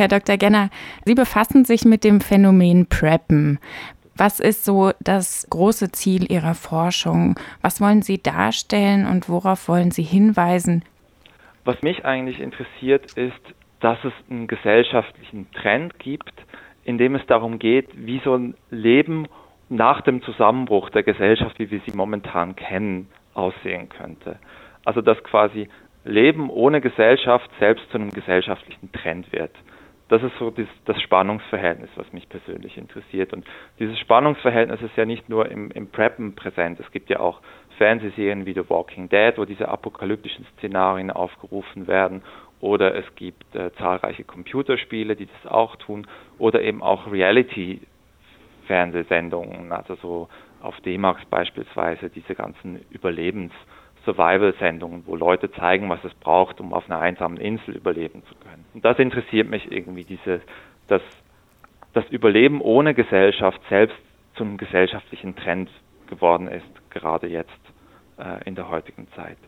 Herr Dr. Genner, Sie befassen sich mit dem Phänomen Preppen. Was ist so das große Ziel Ihrer Forschung? Was wollen Sie darstellen und worauf wollen Sie hinweisen? Was mich eigentlich interessiert, ist, dass es einen gesellschaftlichen Trend gibt, in dem es darum geht, wie so ein Leben nach dem Zusammenbruch der Gesellschaft, wie wir sie momentan kennen, aussehen könnte. Also dass quasi Leben ohne Gesellschaft selbst zu einem gesellschaftlichen Trend wird das ist so das, Spannungsverhältnis, was mich persönlich interessiert. Und dieses Spannungsverhältnis ist ja nicht nur im, im Preppen präsent. Es gibt ja auch Fernsehserien wie The Walking Dead, wo diese apokalyptischen Szenarien aufgerufen werden. Oder es gibt äh, zahlreiche Computerspiele, die das auch tun. Oder eben auch Reality-Fernsehsendungen, also so auf D-Max beispielsweise diese ganzen Überlebens- Survival-Sendungen, wo Leute zeigen, was es braucht, um auf einer einsamen Insel überleben zu können. Und das interessiert mich irgendwie, diese, dass das Überleben ohne Gesellschaft selbst zum gesellschaftlichen Trend geworden ist, gerade jetzt äh, in der heutigen Zeit.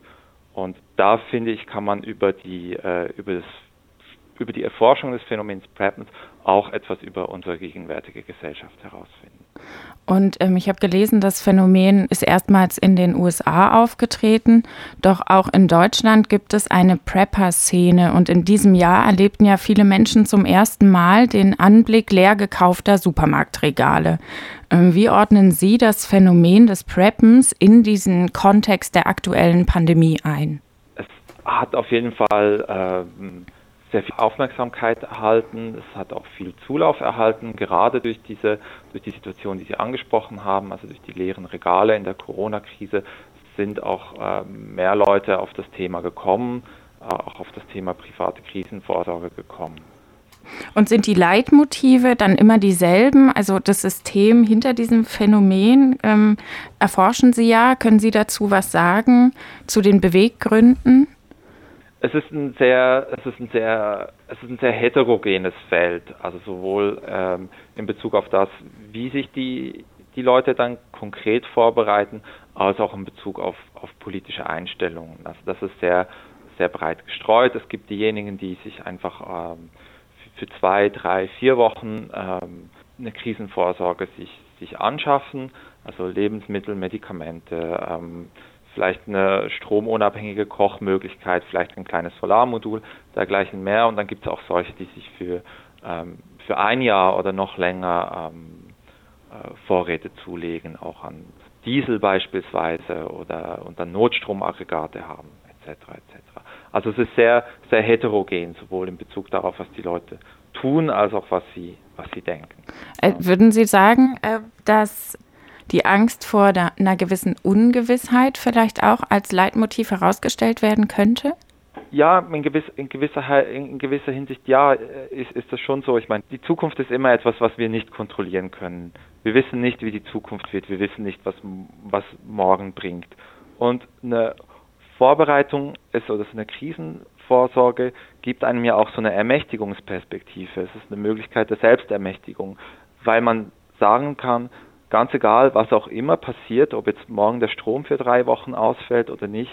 Und da finde ich, kann man über die, äh, über, das, über die Erforschung des Phänomens Preppens auch etwas über unsere gegenwärtige Gesellschaft herausfinden. Und ähm, ich habe gelesen, das Phänomen ist erstmals in den USA aufgetreten, doch auch in Deutschland gibt es eine Prepper-Szene und in diesem Jahr erlebten ja viele Menschen zum ersten Mal den Anblick leer gekaufter Supermarktregale. Ähm, wie ordnen Sie das Phänomen des Preppens in diesen Kontext der aktuellen Pandemie ein? Es hat auf jeden Fall ähm sehr viel Aufmerksamkeit erhalten, es hat auch viel Zulauf erhalten, gerade durch diese, durch die Situation, die Sie angesprochen haben, also durch die leeren Regale in der Corona-Krise sind auch äh, mehr Leute auf das Thema gekommen, äh, auch auf das Thema private Krisenvorsorge gekommen. Und sind die Leitmotive dann immer dieselben? Also das System hinter diesem Phänomen ähm, erforschen Sie ja. Können Sie dazu was sagen zu den Beweggründen? Es ist ein sehr, es ist ein sehr, es ist ein sehr heterogenes Feld, also sowohl ähm, in Bezug auf das, wie sich die, die Leute dann konkret vorbereiten, als auch in Bezug auf, auf politische Einstellungen. Also das ist sehr, sehr breit gestreut. Es gibt diejenigen, die sich einfach ähm, für zwei, drei, vier Wochen ähm, eine Krisenvorsorge sich, sich anschaffen, also Lebensmittel, Medikamente, ähm, vielleicht eine stromunabhängige Kochmöglichkeit, vielleicht ein kleines Solarmodul, dergleichen mehr. Und dann gibt es auch solche, die sich für, ähm, für ein Jahr oder noch länger ähm, äh, Vorräte zulegen, auch an Diesel beispielsweise oder und dann Notstromaggregate haben, etc. etc. Also es ist sehr, sehr heterogen, sowohl in Bezug darauf, was die Leute tun, als auch was sie, was sie denken. Äh, würden Sie sagen, äh, dass die Angst vor einer gewissen Ungewissheit vielleicht auch als Leitmotiv herausgestellt werden könnte? Ja, in, gewiss, in, gewisser, in gewisser Hinsicht ja, ist, ist das schon so. Ich meine, die Zukunft ist immer etwas, was wir nicht kontrollieren können. Wir wissen nicht, wie die Zukunft wird. Wir wissen nicht, was, was morgen bringt. Und eine Vorbereitung ist oder so eine Krisenvorsorge gibt einem ja auch so eine Ermächtigungsperspektive. Es ist eine Möglichkeit der Selbstermächtigung, weil man sagen kann, ganz egal, was auch immer passiert, ob jetzt morgen der Strom für drei Wochen ausfällt oder nicht,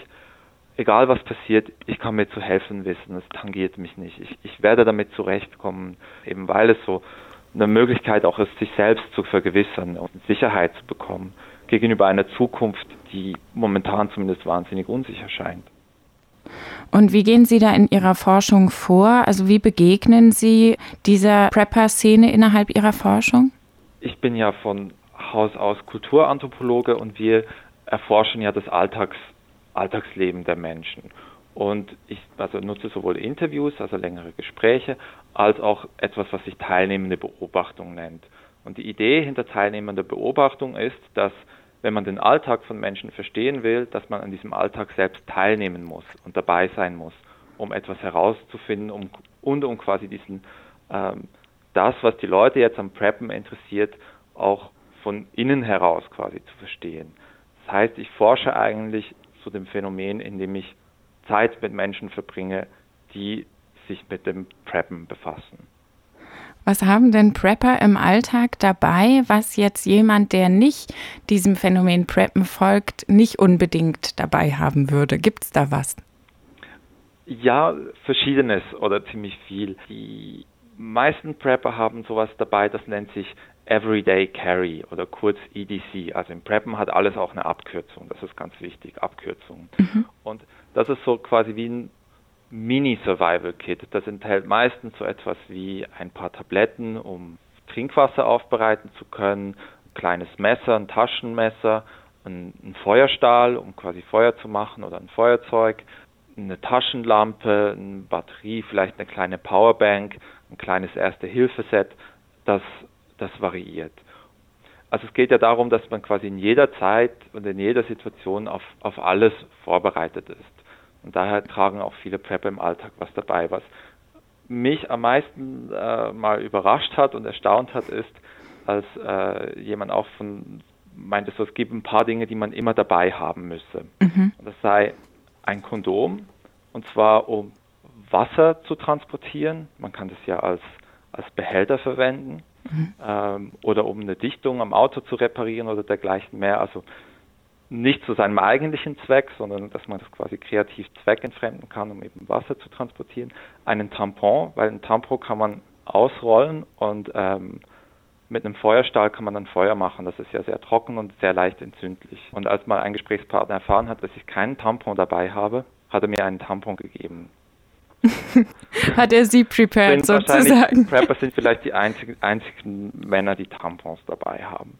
egal was passiert, ich kann mir zu helfen wissen, es tangiert mich nicht. Ich, ich werde damit zurechtkommen, eben weil es so eine Möglichkeit auch ist, sich selbst zu vergewissern und Sicherheit zu bekommen gegenüber einer Zukunft, die momentan zumindest wahnsinnig unsicher scheint. Und wie gehen Sie da in Ihrer Forschung vor? Also wie begegnen Sie dieser Prepper-Szene innerhalb Ihrer Forschung? Ich bin ja von Haus aus Kulturanthropologe und wir erforschen ja das Alltags, Alltagsleben der Menschen. Und ich also nutze sowohl Interviews, also längere Gespräche, als auch etwas, was sich teilnehmende Beobachtung nennt. Und die Idee hinter teilnehmender Beobachtung ist, dass wenn man den Alltag von Menschen verstehen will, dass man an diesem Alltag selbst teilnehmen muss und dabei sein muss, um etwas herauszufinden um, und um quasi diesen ähm, das, was die Leute jetzt am Preppen interessiert, auch von innen heraus quasi zu verstehen. Das heißt, ich forsche eigentlich zu dem Phänomen, indem ich Zeit mit Menschen verbringe, die sich mit dem Preppen befassen. Was haben denn Prepper im Alltag dabei, was jetzt jemand, der nicht diesem Phänomen Preppen folgt, nicht unbedingt dabei haben würde? Gibt es da was? Ja, verschiedenes oder ziemlich viel. Die meisten Prepper haben sowas dabei, das nennt sich Everyday Carry oder kurz EDC. Also im Preppen hat alles auch eine Abkürzung. Das ist ganz wichtig, Abkürzungen. Mhm. Und das ist so quasi wie ein Mini-Survival-Kit. Das enthält meistens so etwas wie ein paar Tabletten, um Trinkwasser aufbereiten zu können, ein kleines Messer, ein Taschenmesser, ein, ein Feuerstahl, um quasi Feuer zu machen oder ein Feuerzeug, eine Taschenlampe, eine Batterie, vielleicht eine kleine Powerbank, ein kleines Erste-Hilfe-Set, das das variiert. Also es geht ja darum, dass man quasi in jeder Zeit und in jeder Situation auf, auf alles vorbereitet ist. Und daher tragen auch viele Prepper im Alltag was dabei. Was mich am meisten äh, mal überrascht hat und erstaunt hat, ist, als äh, jemand auch von meinte, so, es gibt ein paar Dinge, die man immer dabei haben müsse. Mhm. Das sei ein Kondom, und zwar um Wasser zu transportieren. Man kann das ja als, als Behälter verwenden mhm. ähm, oder um eine Dichtung am Auto zu reparieren oder dergleichen mehr. Also nicht zu seinem eigentlichen Zweck, sondern dass man das quasi kreativ zweckentfremden kann, um eben Wasser zu transportieren. Einen Tampon, weil ein Tampon kann man ausrollen und ähm, mit einem Feuerstahl kann man dann Feuer machen. Das ist ja sehr trocken und sehr leicht entzündlich. Und als mal ein Gesprächspartner erfahren hat, dass ich keinen Tampon dabei habe, hat er mir einen Tampon gegeben. Hat er sie prepared sozusagen? Prepper sind vielleicht die einzigen, einzigen Männer, die Tampons dabei haben.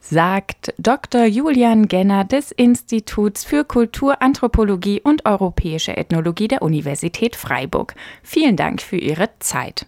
Sagt Dr. Julian Genner des Instituts für Kulturanthropologie und Europäische Ethnologie der Universität Freiburg. Vielen Dank für Ihre Zeit.